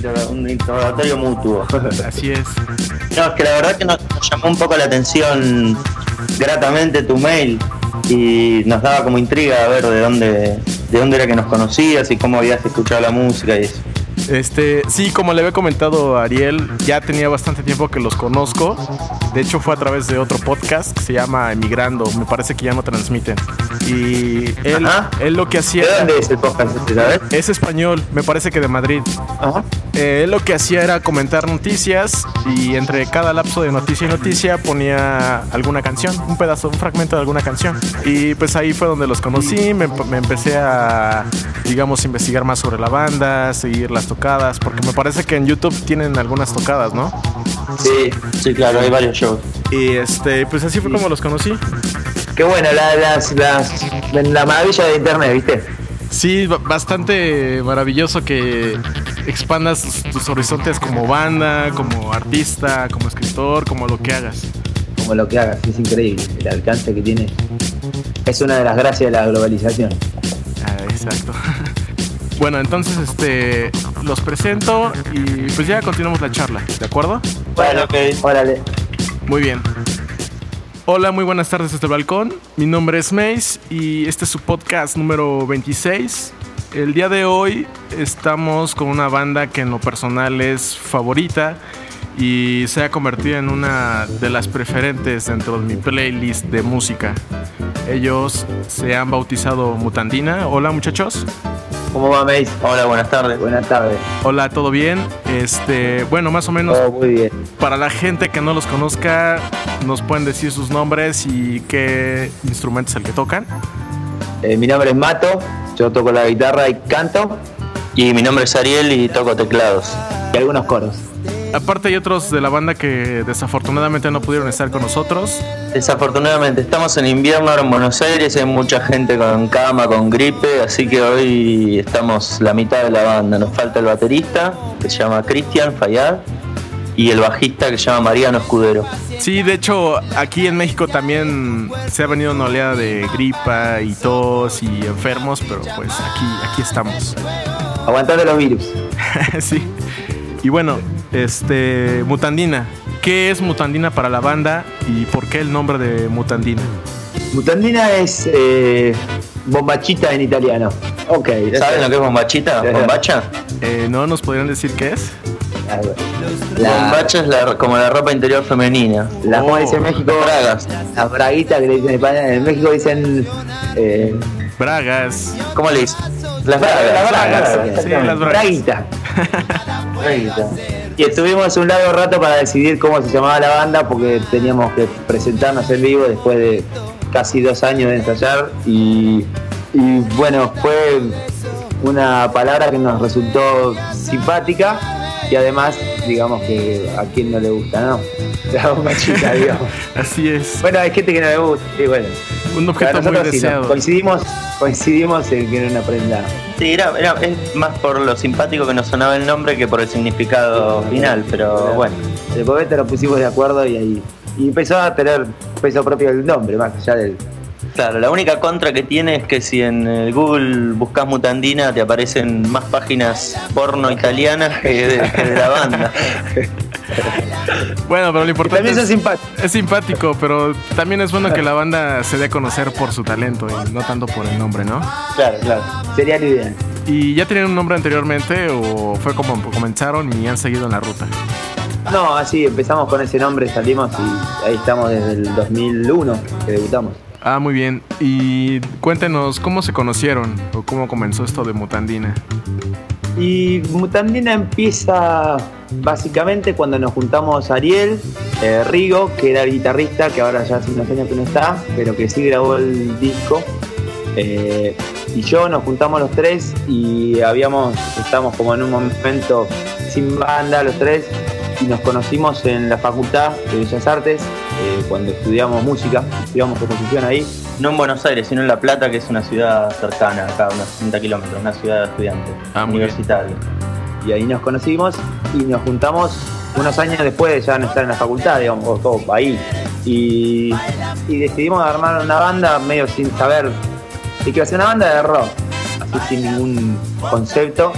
Claro, un interrogatorio mutuo. Así es. No, es que la verdad que nos, nos llamó un poco la atención gratamente tu mail y nos daba como intriga a ver de dónde, de dónde era que nos conocías y cómo habías escuchado la música y eso. Este, sí, como le había comentado a Ariel, ya tenía bastante tiempo que los conozco. De hecho, fue a través de otro podcast que se llama Emigrando. Me parece que ya no transmiten. Y él, él lo que hacía. ¿De dónde es el podcast este, sabes? Es español, me parece que de Madrid. Ajá. Eh, él lo que hacía era comentar noticias y entre cada lapso de noticia y noticia ponía alguna canción, un pedazo, un fragmento de alguna canción. Y pues ahí fue donde los conocí, me, me empecé a, digamos, investigar más sobre la banda, seguir las tocadas, porque me parece que en YouTube tienen algunas tocadas, ¿no? Sí, sí, claro, hay varios shows. Y este, pues así fue como los conocí. Qué bueno, la, las, las, la maravilla de internet, ¿viste? Sí, ba- bastante maravilloso que expandas tus horizontes como banda, como artista, como escritor, como lo que hagas. Como lo que hagas, es increíble el alcance que tiene. Es una de las gracias de la globalización. Ah, exacto. Bueno, entonces este los presento y pues ya continuamos la charla, ¿de acuerdo? Bueno, ok. Órale. Muy bien. Hola, muy buenas tardes desde el balcón. Mi nombre es Mace y este es su podcast número 26. El día de hoy estamos con una banda que en lo personal es favorita y se ha convertido en una de las preferentes dentro de mi playlist de música. Ellos se han bautizado Mutandina. Hola muchachos. ¿Cómo va, Mace? Hola, buenas tardes. Buenas tardes. Hola, ¿todo bien? Este, bueno, más o menos Todo muy bien. para la gente que no los conozca, nos pueden decir sus nombres y qué instrumento es el que tocan. Eh, mi nombre es Mato, yo toco la guitarra y canto Y mi nombre es Ariel y toco teclados. y algunos coros. Aparte hay otros de la banda que desafortunadamente no pudieron estar con nosotros. Desafortunadamente estamos en invierno ahora en Buenos Aires, hay mucha gente con cama, con gripe, así que hoy estamos la mitad de la banda. Nos falta el baterista, que se llama Cristian Fayad, y el bajista que se llama Mariano Escudero. Sí, de hecho, aquí en México también se ha venido una oleada de gripa y tos y enfermos, pero pues aquí, aquí estamos. Aguantando los virus. sí. Y bueno, este, Mutandina. ¿Qué es Mutandina para la banda y por qué el nombre de Mutandina? Mutandina es eh, bombachita en italiano. Ok. ¿Saben lo que es bombachita? ¿Bombacha? Eh, ¿No nos podrían decir qué es? La, Bombacha es la- como la ropa interior femenina. la Oh. en México, Bragas. las braguitas que le dicen en España, en México dicen eh, Bragas. ¿Cómo le dicen? Las bragas. las bragas, bragas, sí, las bragas. braguita. Braguita. Y estuvimos un largo rato para decidir cómo se llamaba la banda porque teníamos que presentarnos en vivo después de casi dos años de ensayar y, y bueno, fue una palabra que nos resultó simpática y además digamos que a quien no le gusta, ¿no? La bombachita, digamos. Así es. Bueno, hay gente que no le gusta, y bueno. Un objeto muy sí, deseado. ¿no? coincidimos, coincidimos en que era una prenda. Sí, era, era- es más por lo simpático que nos sonaba el nombre que por el significado final, pero bueno. De momento nos pusimos de acuerdo y ahí. Y empezó a tener peso propio el nombre, más allá del. Claro, la única contra que tiene es que si en el Google buscas Mutandina te aparecen más páginas porno italianas que de, que de la banda. Bueno, pero lo importante También es, simpáticos. es simpático, pero también es bueno que la banda se dé a conocer por su talento y no tanto por el nombre, ¿no? Claro, claro. Sería lo ideal. ¿Y ya tenían un nombre anteriormente o fue como comenzaron y han seguido en la ruta? No, así empezamos con ese nombre, salimos y ahí estamos desde el 2001 que debutamos. Ah, muy bien. Y cuéntenos cómo se conocieron o cómo comenzó esto de Mutandina. Y Mutandina empieza básicamente cuando nos juntamos Ariel, eh, Rigo, que era guitarrista, que ahora ya hace unos años que no está, pero que sí grabó el disco. eh, y yo nos juntamos los tres y habíamos, estamos como en un momento sin banda los tres y nos conocimos en la Facultad de Bellas Artes eh, cuando estudiamos música, estudiamos composición ahí. No en Buenos Aires, sino en La Plata, que es una ciudad cercana, acá, unos 60 kilómetros, una ciudad de estudiantes, Ah, universitaria. y ahí nos conocimos y nos juntamos unos años después de ya no estar en la facultad, digamos, o todo ahí. Y, y decidimos armar una banda medio sin saber de que iba a ser una banda de rock, así sin ningún concepto.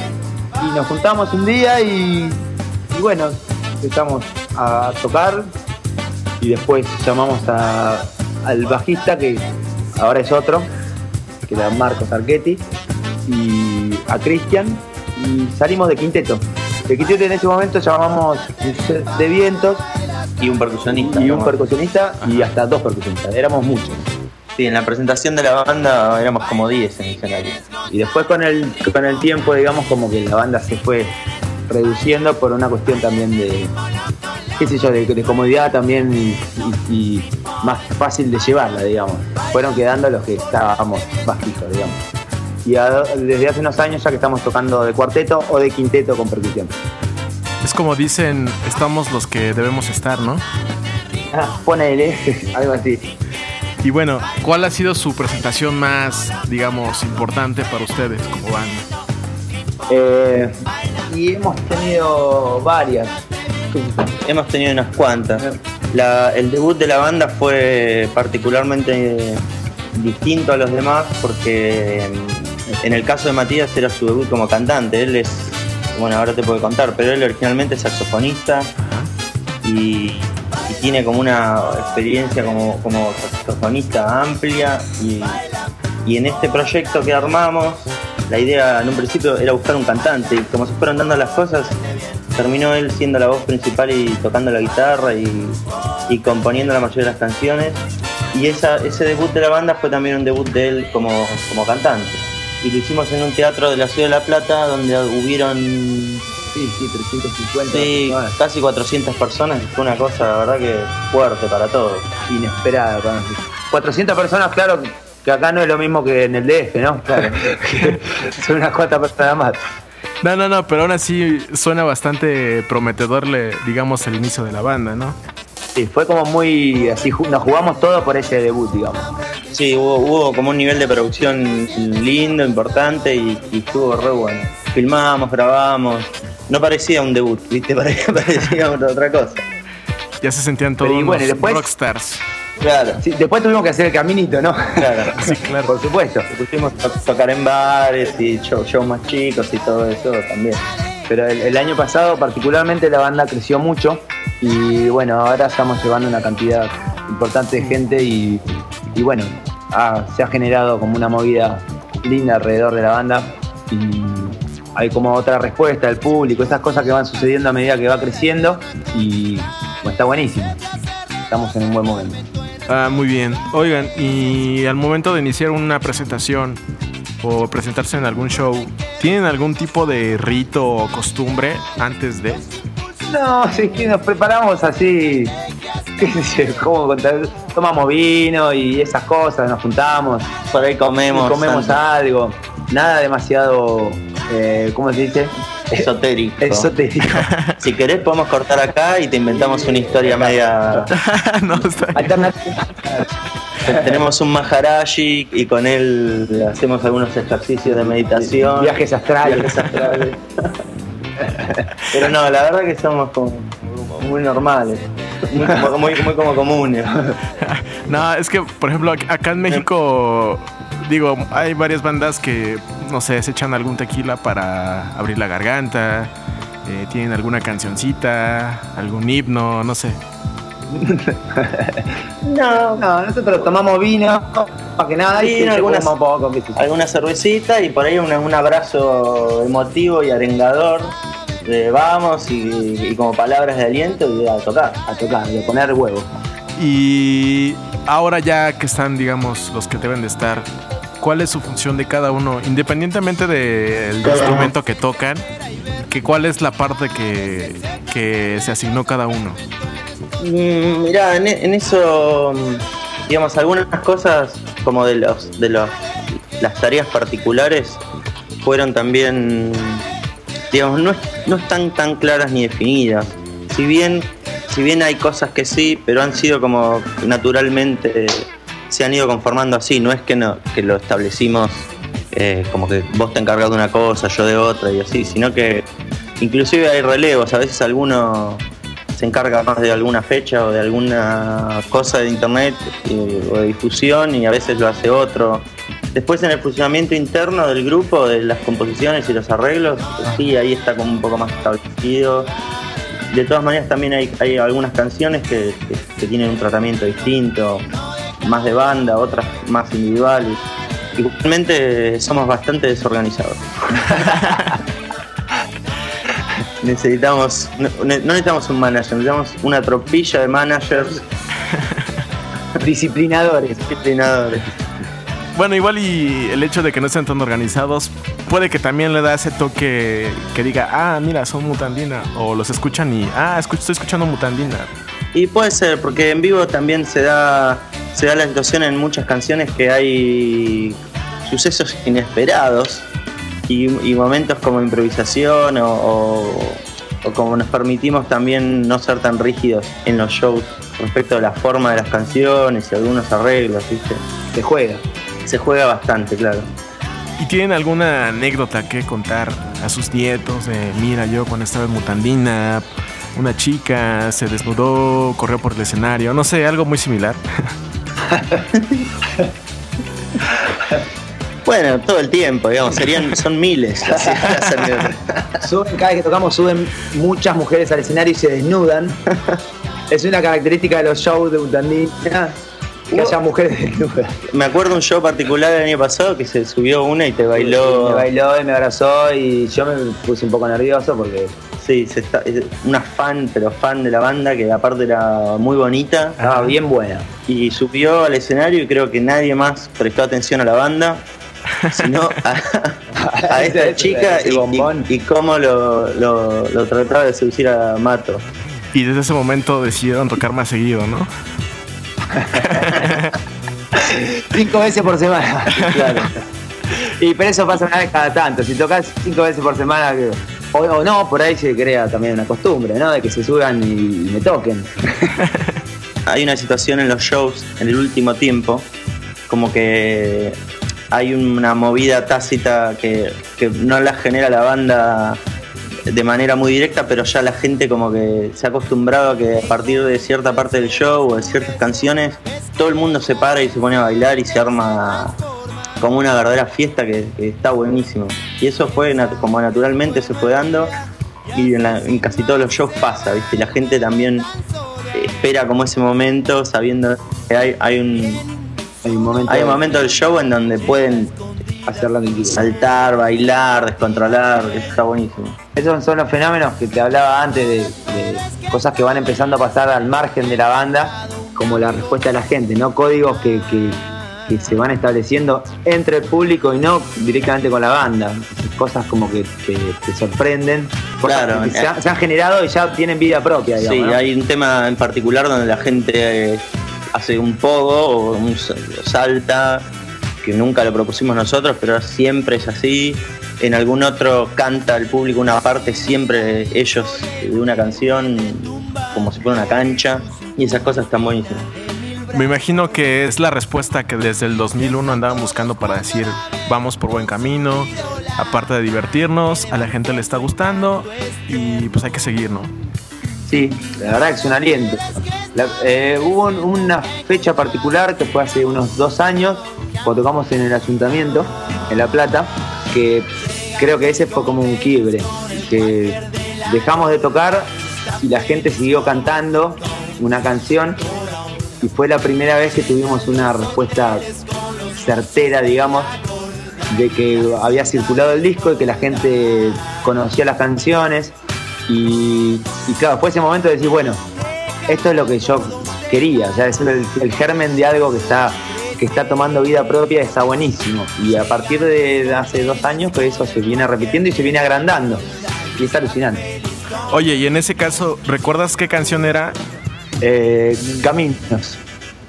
Y nos juntamos un día y, y bueno, empezamos a tocar y después llamamos a, al bajista que ahora es otro, que era Marcos Archetti, y a Cristian y salimos de quinteto. De quinteto en ese momento llamamos de vientos Y un percusionista. y un ¿no? percusionista y hasta dos percusionistas, éramos muchos. Sí, en la presentación de la banda éramos como 10 en el escenario. Y después con el, con el tiempo, digamos, como que la banda se fue reduciendo por una cuestión también de, qué sé yo, de, de comodidad también y, y- y más fácil de llevarla, digamos. Fueron quedando los que estábamos más fijos, digamos. Y a- desde hace unos años ya que estamos tocando de cuarteto o de quinteto con percusión. Es como dicen, estamos los que debemos estar, ¿no? Ah, ponele, algo así. Y bueno, ¿cuál ha sido su presentación más, digamos, importante para ustedes como banda? Eh, y hemos tenido varias. Hemos tenido unas cuantas. La- el debut de la banda fue particularmente distinto a los demás porque en el caso de Matías era su debut como cantante. Él es, bueno, ahora te puedo contar, pero él originalmente es saxofonista y, tiene como una experiencia como, como saxofonista amplia y en este proyecto que armamos la idea en un principio era buscar un cantante y como se fueron dando las cosas terminó él siendo la voz principal y tocando la guitarra y, y componiendo la mayoría de las canciones y esa, ese debut de la banda fue también un debut de él como, como cantante y lo hicimos en un teatro de la ciudad de La Plata donde hubieron Sí, sí, 350. Sí, personas. casi 400 personas, fue una cosa, la verdad que fuerte para todos. inesperada. para nosotros. 400 personas, claro, que acá no es lo mismo que en el DF, ¿no? Claro. Son unas cuantas personas más. No, no, no, pero aún así suena bastante prometedor, le- digamos, el inicio de la banda, ¿no? Sí, fue como muy así, nos jugamos todo por ese debut, digamos. Sí, hubo, hubo como un nivel de producción lindo, importante y, y estuvo re bueno. Filmamos, grabamos, no parecía un debut, ¿viste? Parecía, parecía otra cosa. Ya se sentían todos y bueno, y unos después- rockstars. Claro, Sí, después tuvimos que hacer el caminito, ¿no? claro. Sí, claro. por supuesto. Pusimos a tocar en bares y show- shows más chicos y todo eso también. Pero el, el año pasado particularmente la banda creció mucho y bueno, ahora estamos llevando una cantidad importante de gente y, y bueno, se ha generado como una movida linda alrededor de la banda y hay como otra respuesta del público, esas cosas que van sucediendo a medida que va creciendo y bueno, está buenísimo. Estamos en un buen momento. Ah, muy bien. Oigan, y al momento de iniciar una presentación o presentarse en algún show, ¿tienen algún tipo de rito o costumbre antes de? No, sí que nos preparamos así, qué sé yo, cómo contar, tomamos vino y esas cosas, nos juntamos, Por ahí comemos, comemos algo algo, nada demasiado, eh, ¿cómo se dice? Esotérico. Esotérico. Si querés podemos cortar acá y te inventamos una historia media... no. Tenemos un Maharaji y con él hacemos algunos ejercicios de meditación. Viajes astrales. Viajes astrales. Pero no, la verdad que somos como muy normales, muy, como- muy, muy como comunes. No, es que, por ejemplo, ac- acá en México, digo, hay varias bandas que, no sé, se echan algún tequila para abrir la garganta, eh, tienen alguna cancioncita, algún himno, no sé. No, no, nosotros tomamos vino, para que nada, y Vino, un poco. Alguna cervecita y por ahí un, un abrazo emotivo y arengador. de vamos y, y como palabras de aliento y a tocar. a tocar, y a poner huevo. Y ahora ya que están, digamos, los que deben de estar, ¿cuál es su función de cada uno? Independientemente del instrumento que tocan, que ¿cuál es la parte que, que se asignó cada uno? Mm, Mirá, en, en eso, mm, digamos, algunas cosas como de los de los las tareas particulares fueron también, digamos, no, no están tan claras ni definidas. Si bien, si bien hay cosas que sí, pero han sido como naturalmente se han ido conformando así. No es que no que lo establecimos eh, como que vos te encargas de una cosa, yo de otra y así, sino que inclusive hay relevos. A veces alguno se encarga más de alguna fecha o de alguna cosa de internet eh, o de difusión y a veces lo hace otro. Después en el funcionamiento interno del grupo, de las composiciones y los arreglos, sí, ahí está como un poco más establecido. De todas maneras también hay, hay algunas canciones que, que, tienen un tratamiento distinto, más de banda, otras más individuales. Igualmente somos bastante desorganizados. necesitamos, no, necesitamos un manager, necesitamos una tropilla de managers. Disciplinadores. Disciplinadores. Bueno, igual y el hecho de que no estén tan organizados puede que también le da ese toque que diga, ah, mira, son Mutandina. O los escuchan y, ah, estoy escuchando Mutandina. Y puede ser, porque en vivo también se da, se da la situación en muchas canciones que hay sucesos inesperados y, momentos como improvisación o, o como nos permitimos también no ser tan rígidos en los shows respecto a la forma de las canciones y algunos arreglos, ¿viste? Se juega se juega bastante, claro. ¿Y tienen alguna anécdota que contar a sus nietos? mira, yo cuando estaba en Mutandina, una chica se desnudó, corrió por el escenario, no sé, algo muy similar. bueno, todo el tiempo, digamos, serían, son miles. suben, cada vez que tocamos suben muchas mujeres al escenario y se desnudan. Es una característica de los shows de Mutandina que haya mujeres desnudas. Me acuerdo un show particular del año pasado que se subió una y te bailó. me bailó y me abrazó y yo me puse un poco nervioso porque. Sí, se está, una fan, pero fan de la banda que aparte era muy bonita. Estaba bien buena. Y subió al escenario y creo que nadie más prestó atención a la banda, sino a, esta chica y, y, cómo lo, lo, lo trataba de seducir a Mato. Y desde ese momento decidieron tocar más seguido, ¿no? Cinco veces por semana. Claro. Y pero eso pasa una vez cada tanto. Si tocas cinco veces por semana, o, no, por ahí se crea también una costumbre, ¿no? De que se suban y, me toquen. Hay una situación en los shows en el último tiempo, como que hay una movida tácita que, que no la genera la banda de manera muy directa, pero ya la gente como que se ha acostumbrado a que a partir de cierta parte del show o de ciertas canciones, todo el mundo se para y se pone a bailar y se arma como una verdadera fiesta que, está buenísimo. Y eso fue como naturalmente se fue dando y en, casi todos los shows pasa, ¿viste? La gente también espera como ese momento sabiendo que hay, hay un... Hay un momento, hay un momento del show en donde pueden hacerlo Saltar, bailar, descontrolar, está buenísimo. Esos son los fenómenos que te hablaba antes de, cosas que van empezando a pasar al margen de la banda, como la respuesta de la gente, ¿no? Códigos que, se van estableciendo entre el público y no directamente con la banda. Cosas como que te, sorprenden. Claro, se, han, generado y ya tienen vida propia, Sí, hay un tema en particular donde la gente eh, hace un pogo o un salta que nunca lo propusimos nosotros, pero siempre es así. En algún otro canta el público una parte, siempre ellos de una canción, como si fuera una cancha, y esas cosas están buenísimas. Me imagino que es la respuesta que desde el 2001 andaban buscando para decir, vamos por buen camino, aparte de divertirnos, a la gente le está gustando y pues hay que seguir, ¿no? Sí, la verdad que es un aliento. Eh, hubo una fecha particular que fue hace unos dos años, cuando tocamos en el ayuntamiento, en La Plata, que creo que ese fue como un quiebre, que dejamos de tocar y la gente siguió cantando una canción y fue la primera vez que tuvimos una respuesta certera, digamos, de que había circulado el disco y que la gente conocía las canciones y, claro, fue ese momento de decir, bueno, esto es lo que yo quería, o sea, es el, germen de algo que está que está tomando vida propia está buenísimo. Y a partir de hace dos años, pues eso se viene repitiendo y se viene agrandando. Y está alucinante. Oye, y en ese caso, ¿recuerdas qué canción era? Eh, Caminos.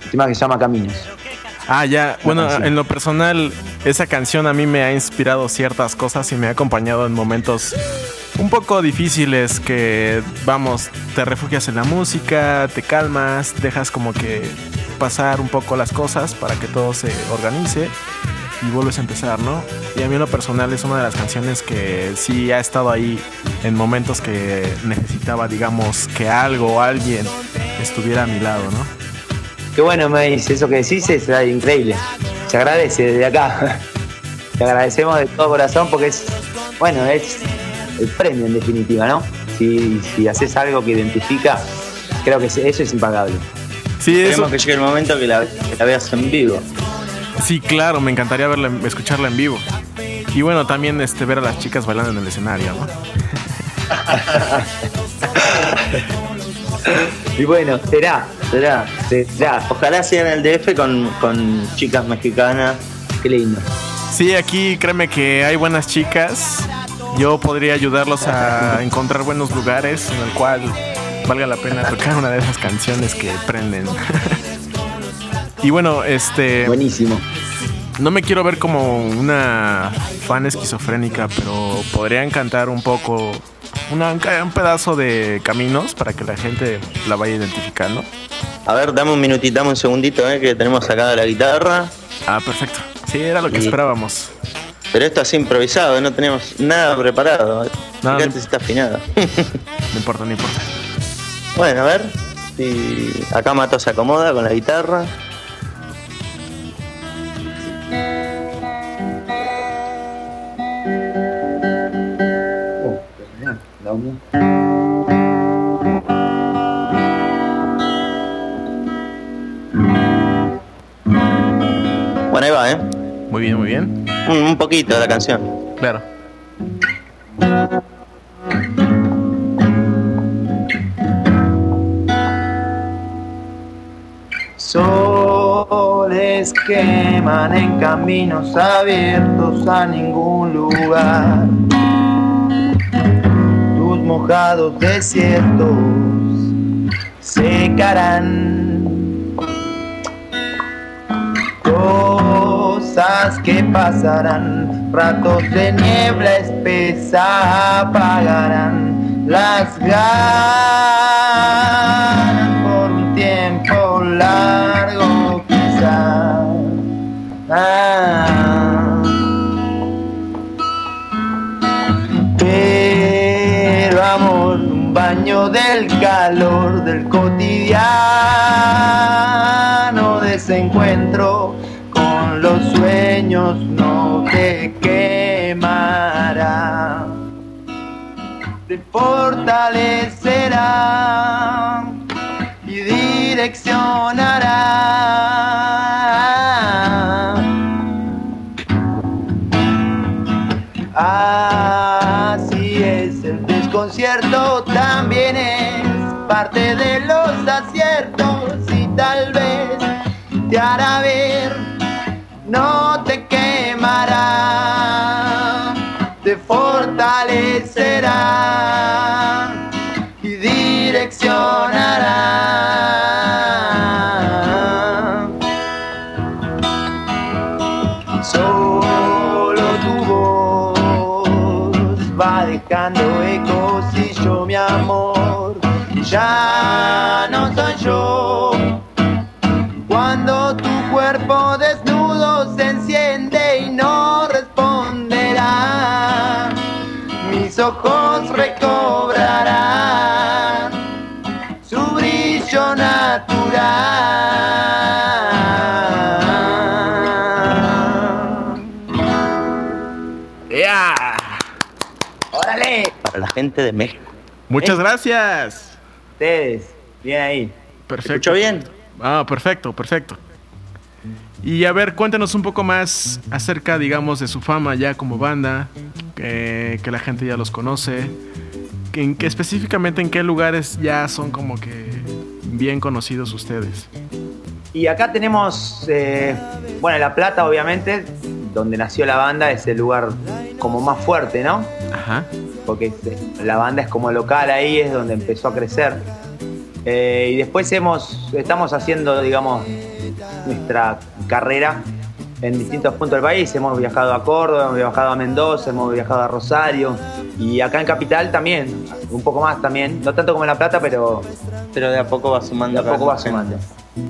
Última que se llama Caminos. Ah, ya. Bueno, en lo personal, esa canción a mí me ha inspirado ciertas cosas y me ha acompañado en momentos un poco difíciles que, vamos, te refugias en la música, te calmas, dejas como que pasar un poco las cosas para que todo se organice y vuelves a empezar, ¿no? Y a mí lo personal es una de las canciones que sí ha estado ahí en momentos que necesitaba, digamos, que algo o alguien estuviera a mi lado, ¿no? Qué bueno, dice, eso que decís es increíble. se agradece desde acá. Te agradecemos de todo corazón porque es, bueno, es el premio en definitiva, ¿no? Si, si haces algo que identifica, creo que eso es impagable. Sí, Queremos que llegue el momento que la, veas en vivo. Sí, claro, me encantaría verla, escucharla en vivo. Y bueno, también este, ver a las chicas bailando en el escenario, ¿no? y bueno, será, será, será. Ojalá sea en el DF con, con chicas mexicanas. Qué lindo. Sí, aquí créeme que hay buenas chicas. Yo podría ayudarlos a encontrar buenos lugares en el cual valga la pena tocar una de esas canciones que prenden. y bueno, este. Buenísimo. No me quiero ver como una fan esquizofrénica, pero podrían cantar un poco un pedazo de caminos para que la gente la vaya identificando. A ver, dame un minutito, dame un segundito, eh, que tenemos sacada la guitarra. Ah, perfecto. Sí, era lo que esperábamos. Pero esto así improvisado, no tenemos nada preparado. Nada, Fíjate si está afinado. no importa, no importa. Bueno, a ver. Si acá Mato se acomoda con la guitarra. Bueno, ahí va, ¿eh? Muy bien, muy bien. Un, poquito de la canción. Claro. Soles queman en caminos abiertos a ningún lugar mojados desiertos secarán. Cosas que pasarán, ratos de niebla espesa apagarán las ganas del calor del cotidiano desencuentro con los sueños no te quemará, te fortalecerá y direccionará. Parte de los aciertos y tal vez te hará ver, no te quemará, te fortalecerá y direccionará. Ya no soy yo. Cuando tu cuerpo desnudo se enciende y no responderá, mis ojos recobrarán su brillo natural. ¡Ya! ¡Órale! Para la gente de México. Muchas gracias. Ustedes, bien ahí. Perfecto. ¿Escuchó bien? Ah, perfecto, perfecto. Y a ver, cuéntanos un poco más acerca, digamos, de su fama ya como banda, que, que la gente ya los conoce, que, en, que específicamente en qué lugares ya son como que bien conocidos ustedes. Y acá tenemos, eh, bueno, La Plata obviamente, donde nació la banda, es el lugar como más fuerte, ¿no? Ajá. Porque la banda es como local ahí, es donde empezó a crecer. Eh, y después hemos, estamos haciendo, digamos, nuestra carrera en distintos puntos del país. Hemos viajado a Córdoba, hemos viajado a Mendoza, hemos viajado a Rosario. Y acá en Capital también, un poco más también. No tanto como en La Plata, pero Pero de a poco va sumando. de a poco va sumando.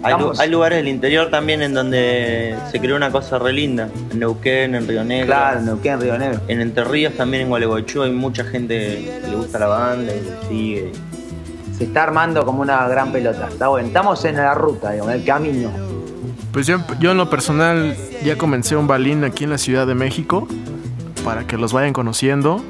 Hay, hay lugares del interior también en donde se creó una cosa re linda. En Neuquén, en Río Negro. Claro, Neuquén, Río Negro. En Entre Ríos también, en Gualeguaychú, hay mucha gente que le gusta la banda y le sigue. Se está armando como una gran pelota. Está bueno. Estamos en la ruta, digamos, en el camino. Pues yo, yo en lo personal ya comencé un balín aquí en la Ciudad de México para que los vayan conociendo.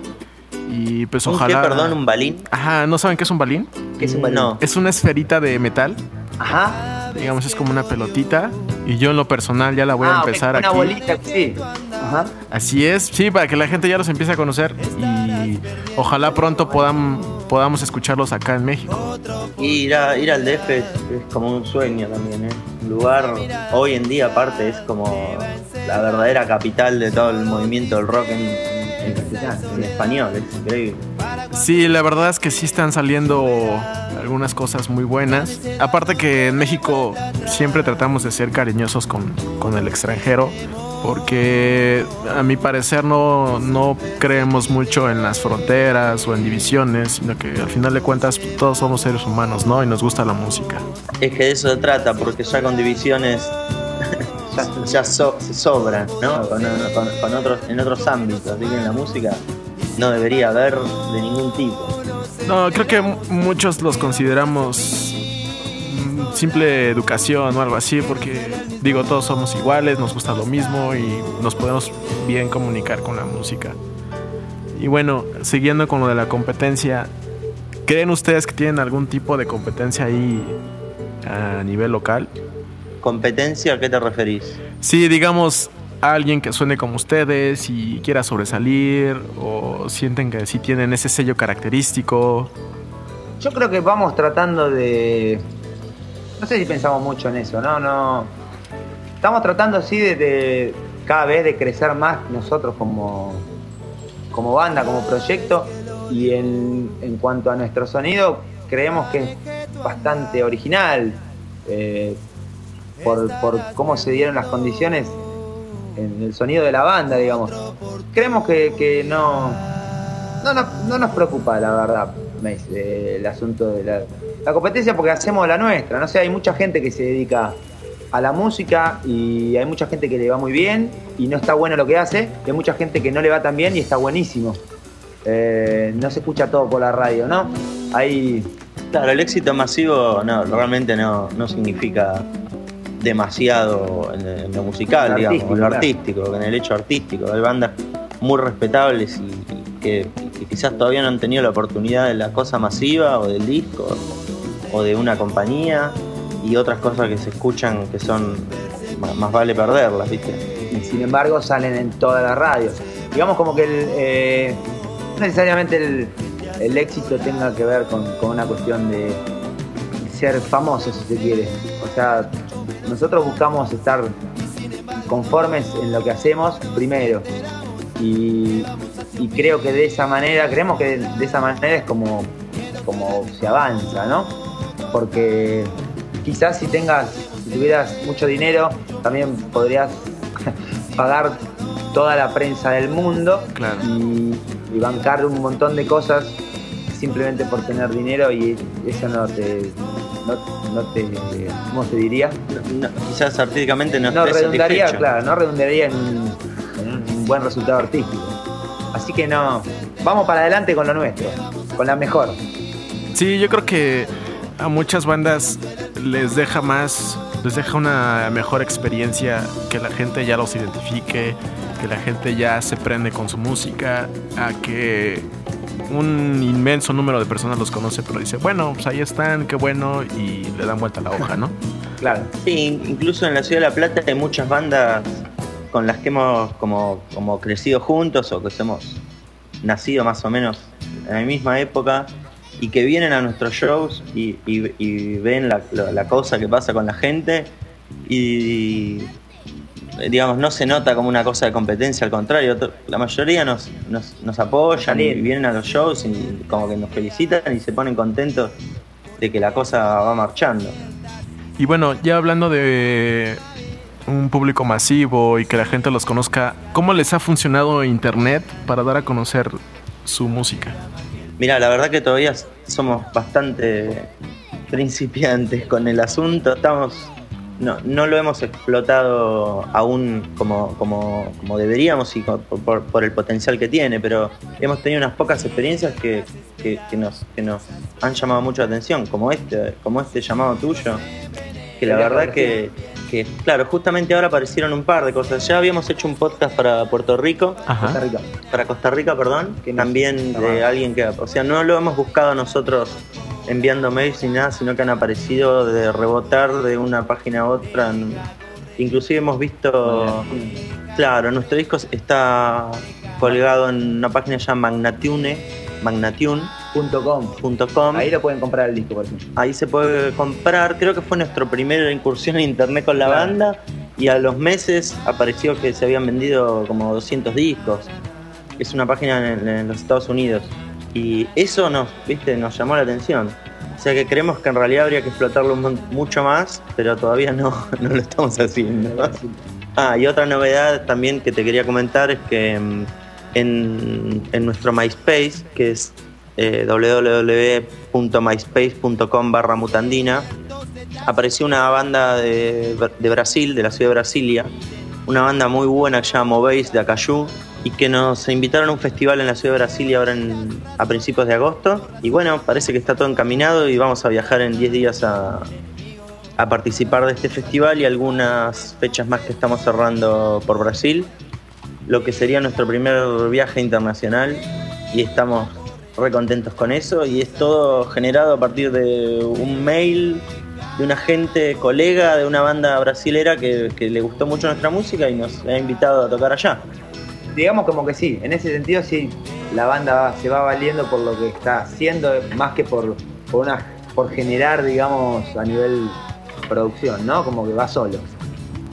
Y pues ¿Un ojalá. qué, perdón, un balín? Ajá, ¿no saben qué es un balín? ¿Qué es un balín? No. Es una esferita de metal. Ajá. Digamos, es como una pelotita. Y yo en lo personal ya la voy a Ah, empezar Una aquí. bolita, sí. Ajá. Así es, sí, para que la gente ya los empiece a conocer. Y ojalá pronto podam- podamos escucharlos acá en México. Y ir, a- ir al DF es, es como un sueño también, ¿eh? Un lugar, hoy en día aparte, es como la verdadera capital de todo el movimiento del rock en, en- en español, es increíble. Sí, la verdad es que sí están saliendo algunas cosas muy buenas. Aparte que en México siempre tratamos de ser cariñosos con, con el extranjero. Porque a mi parecer no, no creemos mucho en las fronteras o en divisiones, sino que al final de cuentas todos somos seres humanos, ¿no? Y nos gusta la música. Es que de eso se trata, porque ya con divisiones ya, ya so- se sobran, ¿no? Con, con- con otros, en otros ámbitos, así que en la música no debería haber de ningún tipo. No, creo que mu- muchos los consideramos mm, simple educación o algo así, porque digo, todos somos iguales, nos gusta lo mismo y nos podemos bien comunicar con la música. Y bueno, siguiendo con lo de la competencia, ¿creen ustedes que tienen algún tipo de competencia ahí a nivel local? ¿Competencia a qué te referís? Sí, digamos, alguien que suene como ustedes y quiera sobresalir, o sienten que sí tienen ese sello característico. Yo creo que vamos tratando de. No sé si pensamos mucho en eso, ¿no? No. Estamos tratando sí de, de cada vez de crecer más nosotros como, como banda, como proyecto. Y en, en cuanto a nuestro sonido, creemos que es bastante original. eh, por, por cómo se dieron las condiciones en el sonido de la banda, digamos. Creemos que, que no, no, nos- no nos preocupa, la verdad, el asunto de la, la competencia porque hacemos la nuestra. No sé, hay mucha gente que se dedica a la música y hay mucha gente que le va muy bien y no está bueno lo que hace. Y hay mucha gente que no le va tan bien y está buenísimo. Eh, no se escucha todo por la radio, ¿no? Hay Claro, el éxito masivo no, realmente no, no significa demasiado en, en lo musical, digamos, en lo artístico, en el hecho artístico. Hay bandas muy respetables y, y que, quizás todavía no han tenido la oportunidad de la cosa masiva o del disco o de una compañía y otras cosas que se escuchan que son más, más vale perderlas, ¿viste? y sin embargo salen en todas las radios. Digamos como que el, eh, no necesariamente el, el éxito tenga que ver con, con una cuestión de ser famoso, si se quiere. O sea, nosotros buscamos estar conformes en lo que hacemos primero. Y, y creo que de esa manera, creemos que de, de esa manera es como, como se avanza, ¿no? Porque quizás si tengas, si tuvieras mucho dinero, también podrías pagar toda la prensa del mundo Claro. y, y bancar un montón de cosas simplemente por tener dinero y eso no te no, no te ¿cómo se diría? No- quizás artísticamente no, no estés redundaría satisfecho. claro no redundaría en un, en un buen resultado artístico así que no vamos para adelante con lo nuestro con la mejor Sí, yo creo que a muchas bandas les deja más, les deja una mejor experiencia que la gente ya los identifique, que la gente ya se prende con su música, a que un inmenso número de personas los conoce, pero dice, bueno, pues ahí están, qué bueno, y le dan vuelta a la hoja, ¿no? claro Sí, incluso en la ciudad de La Plata hay muchas bandas con las que hemos como, como crecido juntos o que hemos nacido más o menos en la misma época y que vienen a nuestros shows y, ven la- la cosa que pasa con la gente y digamos no se nota como una cosa de competencia, al contrario, la mayoría nos, nos, nos apoyan y vienen a los shows y como que nos felicitan y se ponen contentos de que la cosa va marchando. Y bueno, ya hablando de un público masivo y que la gente los conozca, ¿cómo les ha funcionado Internet para dar a conocer su música? Mira, la verdad que todavía somos bastante principiantes con el asunto. Estamos. No, no lo hemos explotado aún como, como, como deberíamos y por, por el potencial que tiene, pero hemos tenido unas pocas experiencias que, que- que nos, que nos han llamado mucho la atención, como este, como este llamado tuyo, que la verdad que que, claro, justamente ahora aparecieron un par de cosas. Ya habíamos hecho un podcast para Puerto Rico, Costa Rica. para Costa Rica, perdón, Que también de alguien que, o sea, no lo hemos buscado nosotros enviando mails ni nada, sino que han aparecido de rebotar de una página a otra. Inclusive hemos visto, claro, nuestro disco está colgado en una página llamada Magnatune, magnatune.com. Ahí lo pueden comprar el disco, por ejemplo. Ahí se puede comprar, creo que fue nuestra primera incursión en internet con la Claro. banda y a los meses apareció que se habían vendido como 200 discos. Es una página en, en los Estados Unidos y eso nos, viste, nos llamó la atención. O sea que creemos que en realidad habría que explotarlo mucho más, pero todavía no, no lo estamos haciendo. Ah, y otra novedad también que te quería comentar es que mm, en, nuestro MySpace, que es eh, www.myspace.com barra mutandina, apareció una banda de, Brasil, de la ciudad de Brasilia, una banda muy buena que se llama Moveis de Acayú, y que nos invitaron a un festival en la ciudad de Brasilia ahora a principios de agosto. Y bueno, parece que está todo encaminado y vamos a viajar en 10 días a participar de este festival y algunas fechas más que estamos cerrando por Brasil, lo que sería nuestro primer viaje internacional y estamos re contentos con eso y es todo generado a partir de un mail de una gente, colega de una banda brasilera que, que le gustó mucho nuestra música y nos ha invitado a tocar allá. Digamos como que sí, en ese sentido sí, la banda va- se va valiendo por lo que está haciendo, más que por, por, una, por generar, digamos, a nivel producción, ¿no? Como que va solo.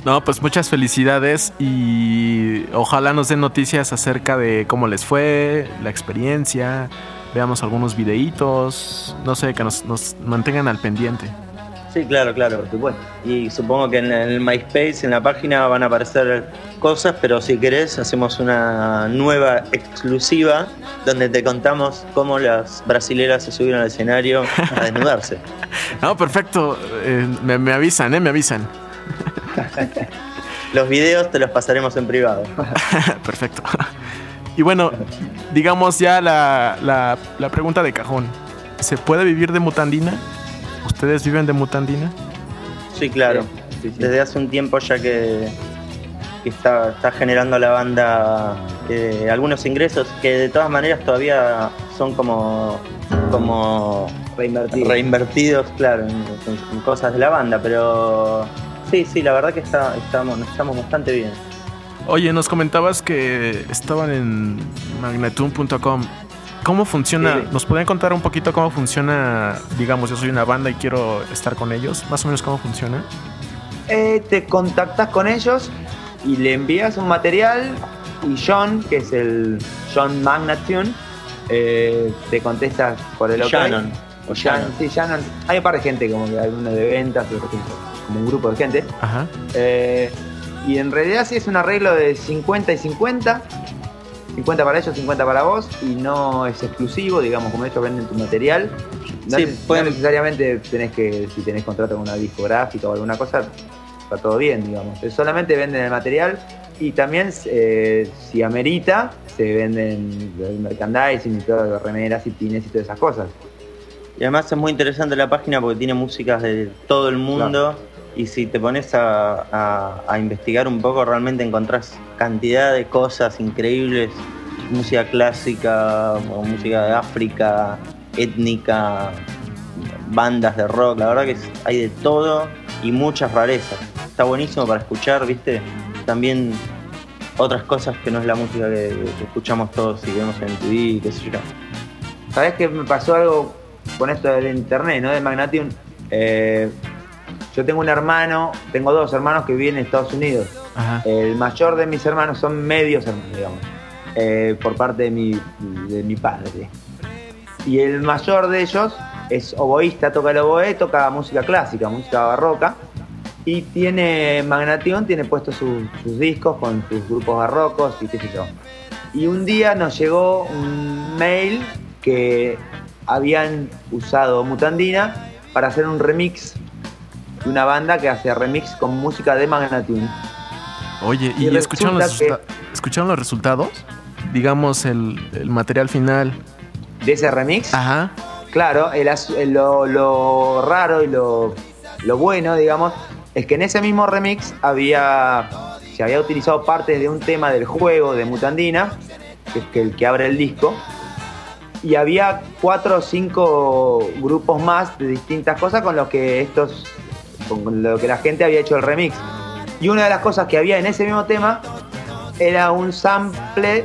No, pues muchas felicidades y ojalá nos den noticias acerca de cómo les fue, la experiencia, veamos algunos videitos, no sé, que nos, nos mantengan al pendiente. Sí, claro, claro. Por supuesto. Y supongo que en el MySpace, en la página, van a aparecer cosas, pero si querés, hacemos una nueva exclusiva donde te contamos cómo las brasileras se subieron al escenario a desnudarse. No, perfecto, eh, me, me avisan, ¿eh? Me avisan. Los videos te los pasaremos en privado. Perfecto. Y bueno, digamos ya la, la, la pregunta de cajón. ¿Se puede vivir de mutandina? ¿Ustedes viven de mutandina? Sí, claro. Sí, sí. Desde hace un tiempo ya que, que está, está generando la banda eh, algunos ingresos que de todas maneras todavía son como, como Reinvertir. reinvertidos, claro, en, en- en cosas de la banda, pero sí, sí, la verdad que está, estamos, estamos bastante bien. Oye, nos comentabas que estaban en magnetune.com. ¿Cómo funciona? Sí. ¿Nos pueden contar un poquito cómo funciona? Digamos, yo soy una banda y quiero estar con ellos. Más o menos cómo funciona. Eh, te contactas con ellos y le envías un material y John, que es el John Magnatune, eh, te contesta por el ok. Shannon. O Shannon, Shannon. sí, Shannon. Hay un par de gente, como que alguno de ventas, otro que- como un grupo de gente. Ajá. Eh, y en realidad sí es un arreglo de 50 y 50. 50 para ellos, 50 para vos. Y no es exclusivo, digamos, como ellos venden tu material. No, Sí, neces- pueden- no necesariamente tenés que, si tenés contrato con una discográfica o alguna cosa, está todo bien, digamos. Solamente venden el material y también, eh, si amerita, se venden el merchandising y todo, remeras y pines y todas esas cosas. Y además es muy interesante la página porque tiene músicas de todo el mundo. Y si te pones a, a- a investigar un poco, realmente encontrás cantidad de cosas increíbles. Música clásica, música de África, étnica, bandas de rock. La verdad que hay de todo y muchas rarezas. Está buenísimo para escuchar, ¿viste? También otras cosas que no es la música que, que escuchamos todos y vemos en TV, qué sé yo. ¿Sabés que me pasó algo con esto del internet, no? Del Magnatium. Eh, yo tengo un hermano, tengo dos hermanos que viven en Estados Unidos. Ajá. El mayor de mis hermanos son medios hermanos, digamos, eh, por parte de mi, de mi padre. Y el mayor de ellos es oboísta, toca el oboe, toca música clásica, música barroca. Y tiene Magnation, tiene puestos sus, sus discos con sus grupos barrocos y qué sé yo. Y un día nos llegó un mail que habían usado Mutandina para hacer un remix de una banda que hace remix con música de Magnatune. Oye, ¿y, Y escucharon, los escucharon los resultados? Digamos, el, el material final. De ese remix, Ajá. claro, el lo, lo raro y lo, lo bueno, digamos, es que en ese mismo remix había se había utilizado partes de un tema del juego de Mutandina, que es el que abre el disco, y había cuatro o cinco grupos más de distintas cosas con los que estos, con lo que la gente había hecho el remix. Y una de las cosas que había en ese mismo tema era un sample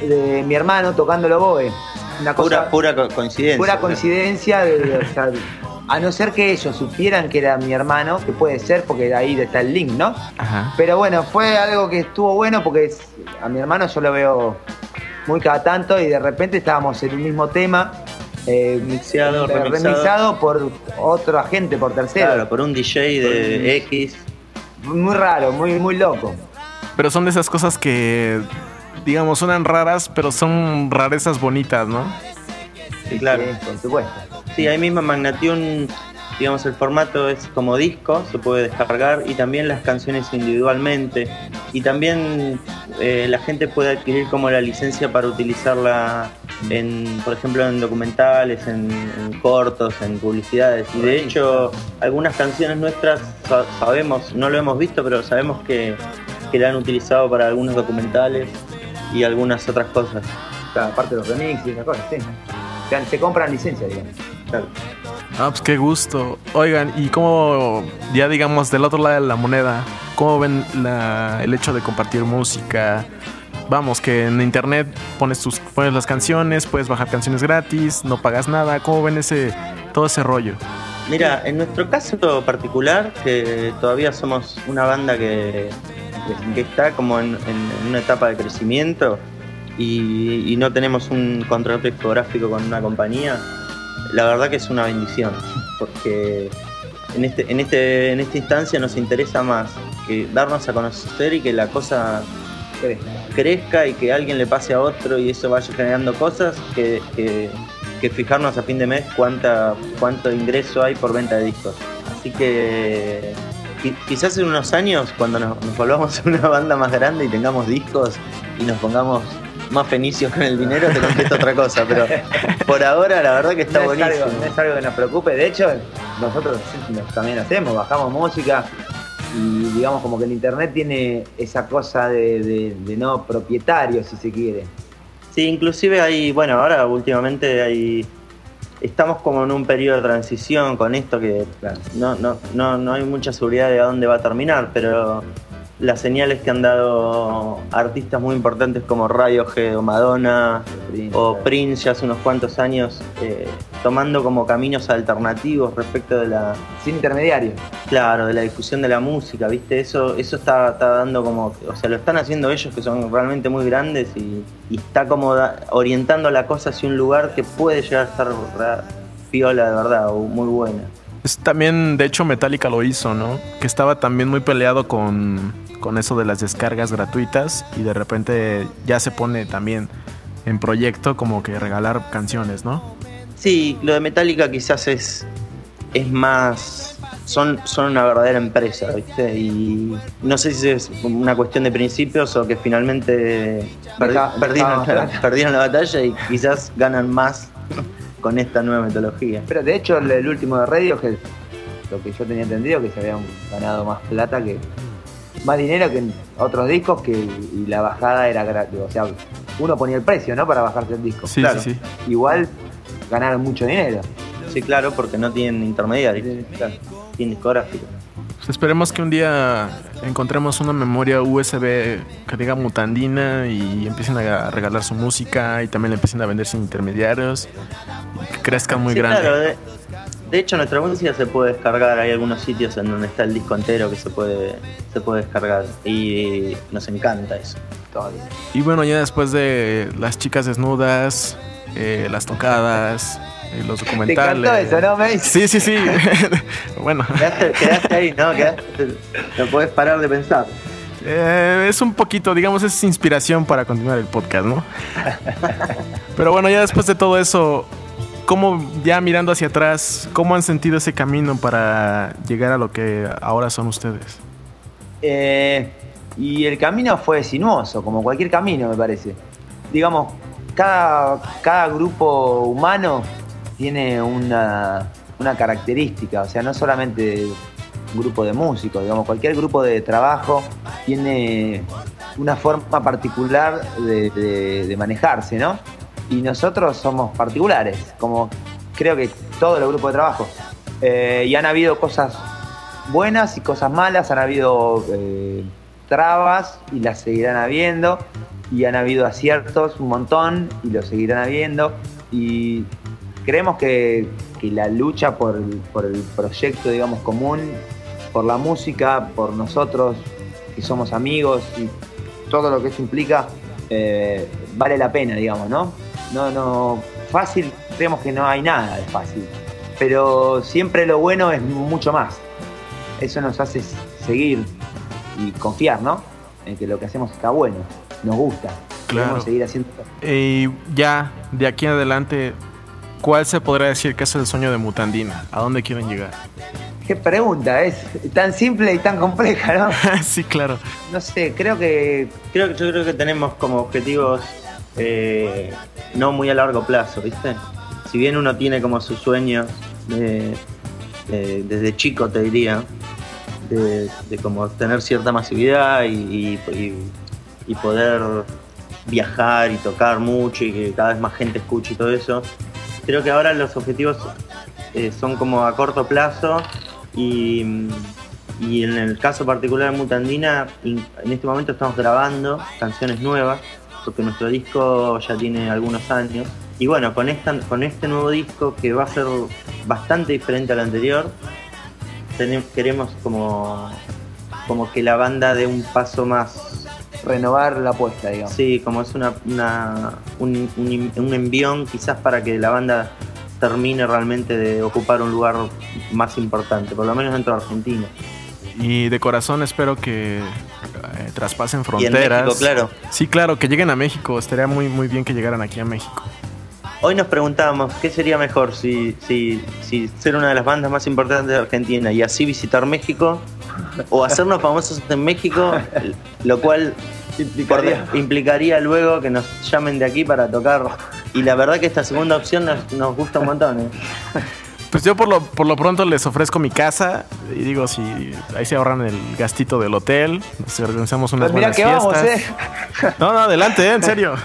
de mi hermano tocando el oboe. Una cosa, pura, pura coincidencia. Pura coincidencia de, o sea, a no ser que ellos supieran que era mi hermano, que puede ser porque de ahí está el link, ¿no? Pero bueno, fue algo que estuvo bueno porque a mi hermano yo lo veo muy cada tanto y de repente estábamos en un mismo tema. Eh, Mixeado, remixado. por otro agente, por tercero. Claro, por un DJ de X. Muy raro, muy, muy loco. Pero son de esas cosas que, digamos, suenan raras, pero son rarezas bonitas, ¿no? Sí, claro. por supuesto. Sí, ahí mismo Magnation, digamos, el formato es como disco, se puede descargar y también las canciones individualmente. Y también eh, la gente puede adquirir como la licencia para utilizarla en, por ejemplo, en documentales, en, cortos, en publicidades. Y de hecho, algunas canciones nuestras sabemos, no lo hemos visto, pero sabemos que, que la han utilizado para algunos documentales y algunas otras cosas. aparte de los remixes y esas cosas, sí. se compran licencias, digamos. Ah, pues qué gusto. Oigan, ¿y cómo, ya digamos, del otro lado de la moneda, cómo ven el hecho de compartir música? Vamos, que en internet pones, tus, pones las canciones, puedes bajar canciones gratis, no pagas nada. ¿Cómo ven ese, todo ese rollo? Mira, en nuestro caso particular, que todavía somos una banda que, que está como en, una etapa de crecimiento y, y no tenemos un contrato discográfico con una compañía, la verdad que es una bendición, porque en, este, en, este, en esta instancia nos interesa más que darnos a conocer y que la cosa crezca, y que alguien le pase a otro y eso vaya generando cosas que, fijarnos a fin de mes cuánta, cuánto ingreso hay por venta de discos. Así que quizás en unos años, cuando nos, nos volvamos una banda más grande y tengamos discos y nos pongamos más fenicios con el dinero, te contesto otra cosa. Pero por ahora, la verdad que está no buenísimo. Es algo, no es algo que nos preocupe. De hecho, nosotros también hacemos, bajamos música y digamos como que el internet tiene esa cosa de, no propietario, si se quiere. Sí, inclusive hay, bueno, ahora últimamente hay estamos como en un periodo de transición con esto que no, no, no, no hay mucha seguridad de a dónde va a terminar, pero las señales que han dado artistas muy importantes como Radiohead o Madonna o Prince ya hace unos cuantos años eh, tomando como caminos alternativos respecto de la sin intermediario. Claro de la difusión de la música viste eso eso está, dando como o sea lo están haciendo ellos que son realmente muy grandes y, está como orientando la cosa hacia un lugar que puede llegar a estar piola de verdad o muy buena. También, de hecho, Metallica lo hizo, ¿no? Que estaba también muy peleado con, con eso de las descargas gratuitas y de repente ya se pone también en proyecto como que regalar canciones, ¿no? Sí, lo de Metallica quizás es, es más... Son, son una verdadera empresa, ¿viste? Y no sé si es una cuestión de principios o que finalmente perdieron, perdieron la batalla y quizás ganan más con esta nueva metodología. Pero de hecho el, último de Radio, que lo que yo tenía entendido, que se habían ganado más plata que. Más dinero que en otros discos que y la bajada era gratis. O sea, uno ponía el precio, ¿no? Para bajarse el disco. Sí, claro. sí, Igual ganaron mucho dinero. Sí, claro, porque no tienen intermediarios. Claro. Tienen discográfico. Pues esperemos que un día encontremos una memoria USB que diga mutandina y empiecen a regalar su música y también le empiecen a vender sin intermediarios y que crezcan muy grande. Claro, de, hecho nuestra música se puede descargar, hay algunos sitios en donde está el disco entero que se puede, se puede descargar y nos encanta eso. Y bueno, ya después de las chicas desnudas, eh, las tocadas, los documentales. ¿Te eso, no, Sí, sí, sí. bueno. Quedaste, ahí, ¿no? no puedes parar de pensar. Eh, es un poquito, digamos, es inspiración para continuar el podcast, ¿no? Pero bueno, ya después de todo eso, ¿cómo, ya mirando hacia atrás, cómo han sentido ese camino para llegar a lo que ahora son ustedes? Eh, y el camino fue sinuoso, como cualquier camino, me parece. Digamos, cada, cada grupo humano tiene una, característica, o sea, no solamente grupo de músicos, digamos, cualquier grupo de trabajo tiene una forma particular de, manejarse, ¿no? Y nosotros somos particulares, como creo que todos los grupos de trabajo. Eh, y han habido cosas buenas y cosas malas, han habido eh, trabas y las seguirán habiendo, y han habido aciertos un montón y lo seguirán habiendo. Y creemos que, la lucha por el, proyecto, digamos, común, por la música, por nosotros que somos amigos y todo lo que eso implica, eh, vale la pena, digamos, ¿no? No, no, fácil, creemos que no hay nada de fácil, pero siempre lo bueno es mucho más. Eso nos hace seguir y confiar, ¿no? En que lo que hacemos está bueno, nos gusta. Claro. seguir haciendo. Y ya, de aquí en adelante, ¿cuál se podría decir que es el sueño de Mutandina? ¿A dónde quieren llegar? Qué pregunta, es tan simple y tan compleja, ¿no? sí, claro. No sé, creo que. Creo que yo creo que tenemos como objetivos eh, no muy a largo plazo, ¿viste? Si bien uno tiene como sus sueños desde chico, te diría, de, como tener cierta masividad y, y poder viajar y tocar mucho y que cada vez más gente escuche y todo eso creo que ahora los objetivos eh, son como a corto plazo y, en el caso particular de Mutandina, en este momento estamos grabando canciones nuevas, porque nuestro disco ya tiene algunos años. Y bueno, con, esta, con este nuevo disco que va a ser bastante diferente al anterior, queremos como, como que la banda dé un paso más renovar la apuesta, digamos. Sí, como es una, un, un, envión quizás para que la banda termine realmente de ocupar un lugar más importante, por lo menos dentro de Argentina. Y de corazón espero que eh, traspasen fronteras. claro. Sí, claro, que lleguen a México. Estaría muy, muy bien que llegaran aquí a México. Hoy nos preguntábamos qué sería mejor si, si, si ser una de las bandas más importantes de Argentina y así visitar México o hacernos famosos en México, lo cual implicaría. luego que nos llamen de aquí para tocar. Y la verdad que esta segunda opción nos, gusta un montón. ¿eh? Pues yo por lo, por lo pronto les ofrezco mi casa y digo, si ahí se ahorran el gastito del hotel, nos organizamos unas pues buenas fiestas. ¿eh? No, no, adelante, ¿eh? en serio.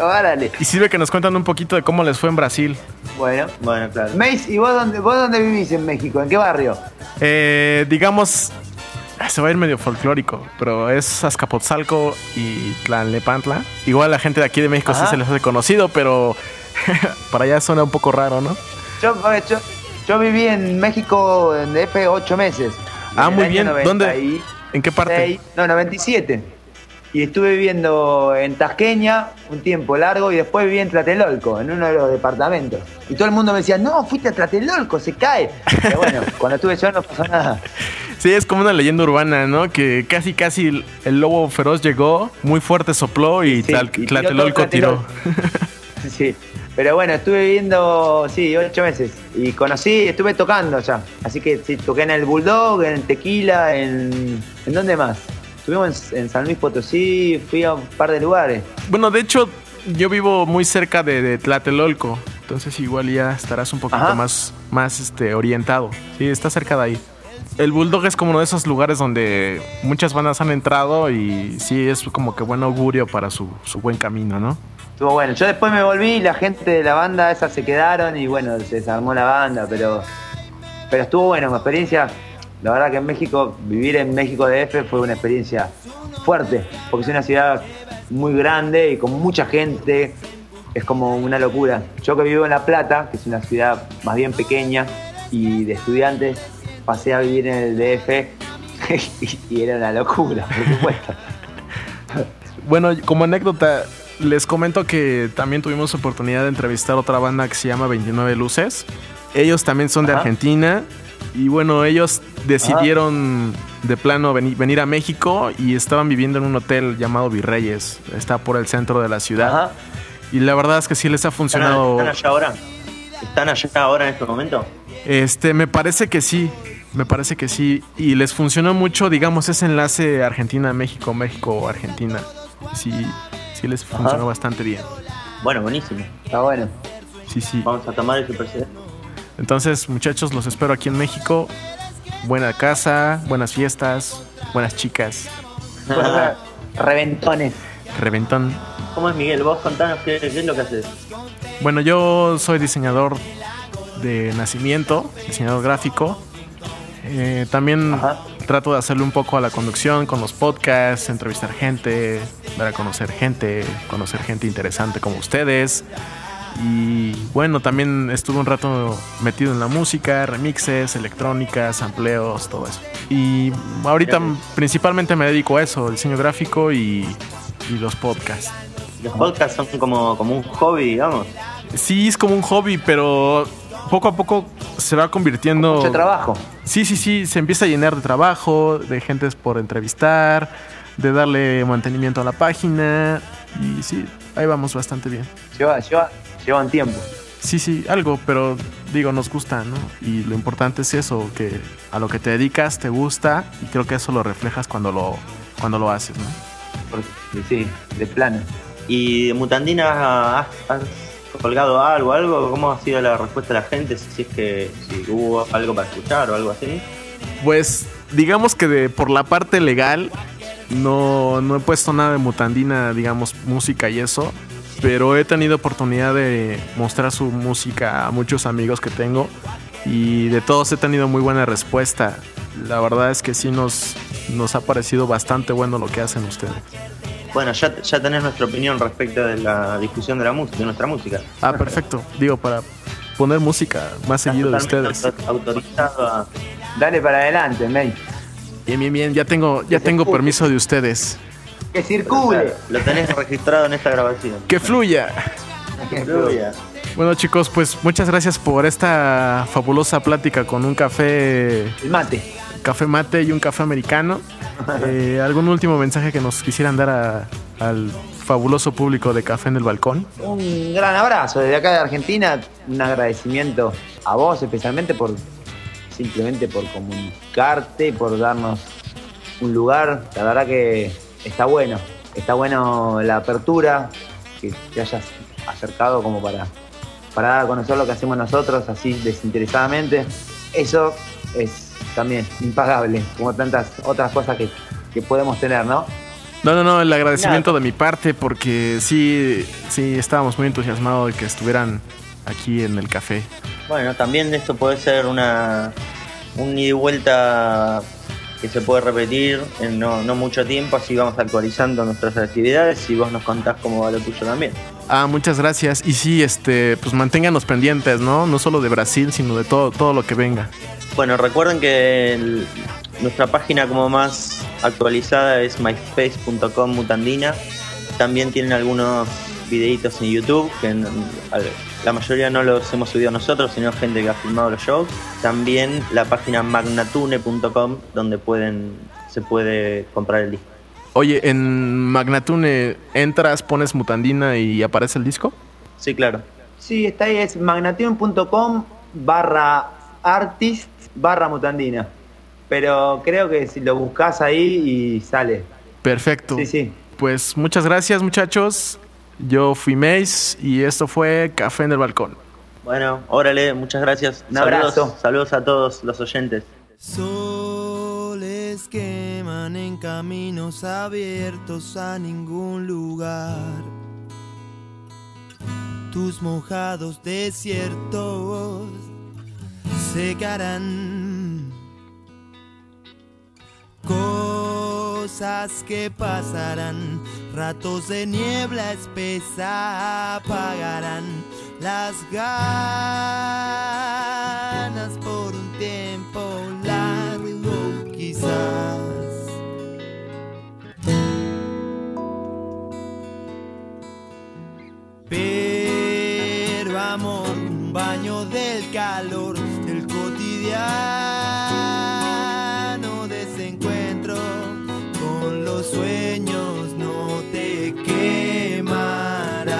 Órale. Y sirve que nos cuentan un poquito de cómo les fue en Brasil. Bueno, bueno, claro. Mace, ¿y vos dónde, vos dónde vivís en México? ¿En qué barrio? Eh, digamos, se va a ir medio folclórico, pero es Azcapotzalco y Tlanlepantla. Igual la gente de aquí de México sí se les hace conocido, pero para allá suena un poco raro, ¿no? Yo, yo, viví en México en DF ocho meses. Ah, muy bien. ¿Dónde? ¿En qué parte? no, 97. Y estuve viviendo en Tasqueña un tiempo largo y después viví en Tlatelolco, en uno de los departamentos. Y todo el mundo me decía, no, fuiste a Tlatelolco, se cae. Pero bueno, cuando estuve yo no pasó nada. Sí, es como una leyenda urbana, ¿no? Que casi, casi el lobo feroz llegó, muy fuerte sopló y, Tlatelolco tiró. Sí, pero bueno, estuve viviendo, sí, ocho meses. Y conocí, estuve tocando ya. Así que sí, toqué en el Bulldog, en Tequila, en. ¿En dónde más? Estuvimos en, San Luis Potosí, fui a un par de lugares. Bueno, de hecho, yo vivo muy cerca de, Tlatelolco. Entonces igual ya estarás un poquito más, más este, orientado. Sí, está cerca de ahí. El Bulldog es como uno de esos lugares donde muchas bandas han entrado y sí es como que buen augurio para su, su buen camino, ¿no? Estuvo bueno. Yo después me volví la gente de la banda esa se quedaron y bueno, se desarmó la banda, pero, pero estuvo bueno, una experiencia. La verdad que en México, vivir en México DF fue una experiencia fuerte, porque es una ciudad muy grande y con mucha gente, es como una locura. Yo que vivo en La Plata, que es una ciudad más bien pequeña y de estudiantes, pasé a vivir en el DF y era una locura, por supuesto. Bueno, como anécdota, les comento que también tuvimos oportunidad de entrevistar otra banda que se llama 29 Luces. Ellos también son de Argentina. Y bueno, ellos decidieron de plano venir, a México y estaban viviendo en un hotel llamado Virreyes. Está por el centro de la ciudad. Y la verdad es que sí les ha funcionado. ¿Están allá ahora? ¿Están allá ahora en este momento? Este, me parece que sí. Me parece que sí. Y les funcionó mucho, digamos, ese enlace Argentina-México, México-Argentina. Sí, sí les funcionó bastante bien. Bueno, buenísimo. Está bueno. Sí, sí. Vamos a tomar ese precedente. Entonces, muchachos, los espero aquí en México. buena casa, buenas fiestas, buenas chicas. Reventones. Reventón. ¿Cómo es Miguel? Vos contanos qué, qué es lo que haces. Bueno, yo soy diseñador de nacimiento, diseñador gráfico. Eh, también Ajá. trato de hacerle un poco a la conducción con los podcasts, entrevistar gente, dar a conocer gente, conocer gente interesante como ustedes. Y bueno, también estuve un rato metido en la música, remixes, electrónicas, amplios, todo eso. Y ahorita principalmente me dedico a eso, diseño gráfico y, y los podcasts. Los podcasts son como, como un hobby, digamos. Sí, es como un hobby, pero poco a poco se va convirtiendo... Mucho trabajo. Sí, sí, sí, se empieza a llenar de trabajo, de gentes por entrevistar, de darle mantenimiento a la página y sí, ahí vamos bastante bien. Lleva, lleva, lleva un tiempo. Sí, sí, algo, pero digo, nos gusta, ¿no? Y lo importante es eso, que a lo que te dedicas te gusta y creo que eso lo reflejas cuando lo, cuando lo haces, ¿no? Porque, sí, de plano. ¿Y de Mutandina has, has colgado algo, algo? ¿Cómo ha sido la respuesta de la gente? Si es que hubo algo para escuchar o algo así. Pues digamos que por la parte legal no, no he puesto nada de mutandina, digamos, música y eso, pero he tenido oportunidad de mostrar su música a muchos amigos que tengo y de todos he tenido muy buena respuesta. La verdad es que sí nos, nos ha parecido bastante bueno lo que hacen ustedes. Bueno, ya, ya tenés nuestra opinión respecto de la discusión de la música, de nuestra música. Ah, perfecto. Digo, para poner música más seguido de ustedes. auto- autorizado a... Dale para adelante, May. Bien, bien, bien. Ya tengo, ya tengo permiso de ustedes. Que circule. Lo tenés registrado en esta grabación. Que fluya. Que fluya. Bueno chicos, pues muchas gracias por esta fabulosa plática con un café, El mate. Café mate y un café americano. Eh, ¿Algún último mensaje que nos quisieran dar a- al fabuloso público de Café en el Balcón? Un gran abrazo desde acá de Argentina. Un agradecimiento a vos especialmente por simplemente por comunicarte, por darnos un lugar. La verdad que está bueno. Está bueno la apertura, que te hayas acercado como para, para dar a conocer lo que hacemos nosotros así desinteresadamente. Eso es también impagable, como tantas otras cosas que, que podemos tener, ¿no? No, no, no, el agradecimiento de mi parte porque sí, sí, estábamos muy entusiasmados de que estuvieran aquí en el café. Bueno, también esto puede ser una un ida y vuelta que se puede repetir en no, no mucho tiempo, así vamos actualizando nuestras actividades y vos nos contás cómo va lo tuyo también. Ah, muchas gracias. Y sí, este, pues manténganos pendientes, ¿no? No solo de Brasil, sino de todo, todo lo que venga. Bueno, recuerden que el- nuestra página como más actualizada es myspace.com mutandina. También tienen algunos videitos en YouTube, que en- la mayoría no los hemos subido nosotros, sino gente que ha filmado los shows. También la página magnatune.com, donde pueden se puede comprar el disco. Oye, en Magnatune entras, pones mutandina y aparece el disco. Sí, claro. Sí, está ahí, es magnation.com barra artist barra mutandina. Pero creo que si lo buscas ahí y sale. Perfecto. Sí, sí. Pues muchas gracias, muchachos. Yo fui Mace y esto fue Café en el Balcón. Bueno, órale, muchas gracias. Un abrazo. Saludos, saludos a todos los oyentes. Soles queman en caminos abiertos a ningún lugar. Tus mojados desiertos secarán. Cosas que pasarán, ratos de niebla espesa apagarán las ganas por un tiempo largo quizás. Pero amor, un baño del calor cotidiano desencuentro con los sueños no te quemará,